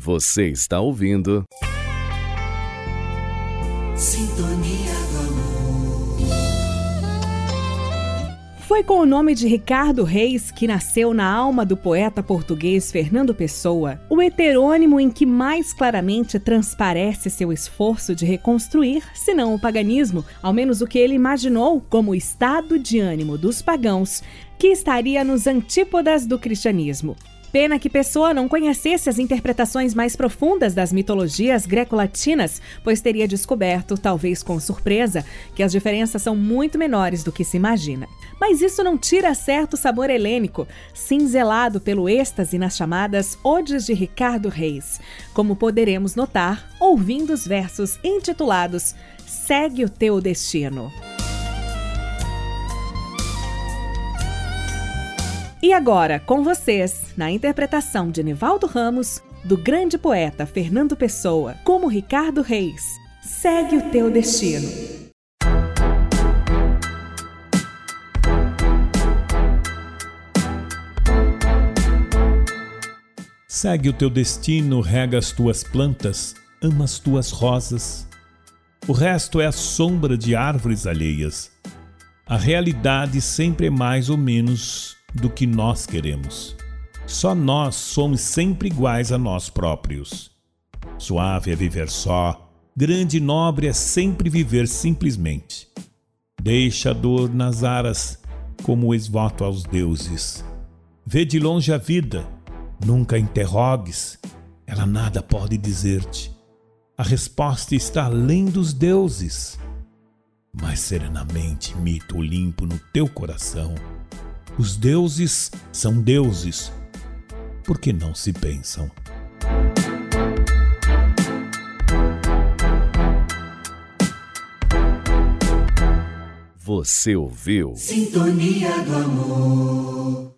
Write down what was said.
Você está ouvindo. Sintonia do amor. Foi com o nome de Ricardo Reis que nasceu na alma do poeta português Fernando Pessoa o heterônimo em que mais claramente transparece seu esforço de reconstruir, se não o paganismo, ao menos o que ele imaginou como o estado de ânimo dos pagãos, que estaria nos antípodas do cristianismo. Pena que Pessoa não conhecesse as interpretações mais profundas das mitologias greco-latinas, pois teria descoberto, talvez com surpresa, que as diferenças são muito menores do que se imagina. Mas isso não tira certo sabor helênico, cinzelado pelo êxtase nas chamadas Odes de Ricardo Reis, como poderemos notar ouvindo os versos intitulados Segue o teu destino. E agora, com vocês, na interpretação de Nivaldo Ramos, do grande poeta Fernando Pessoa, como Ricardo Reis, segue o teu destino. Segue o teu destino, rega as tuas plantas, ama as tuas rosas. O resto é a sombra de árvores alheias. A realidade sempre é mais ou menos do que nós queremos. Só nós somos sempre iguais a nós próprios. Suave é viver só, grande e nobre é sempre viver simplesmente. Deixa a dor nas aras como esvoto aos deuses. Vê de longe a vida, nunca interrogues, ela nada pode dizer-te. A resposta está além dos deuses. Mas serenamente imita o limpo no teu coração os deuses são deuses, porque não se pensam. Você ouviu? Sintonia do amor.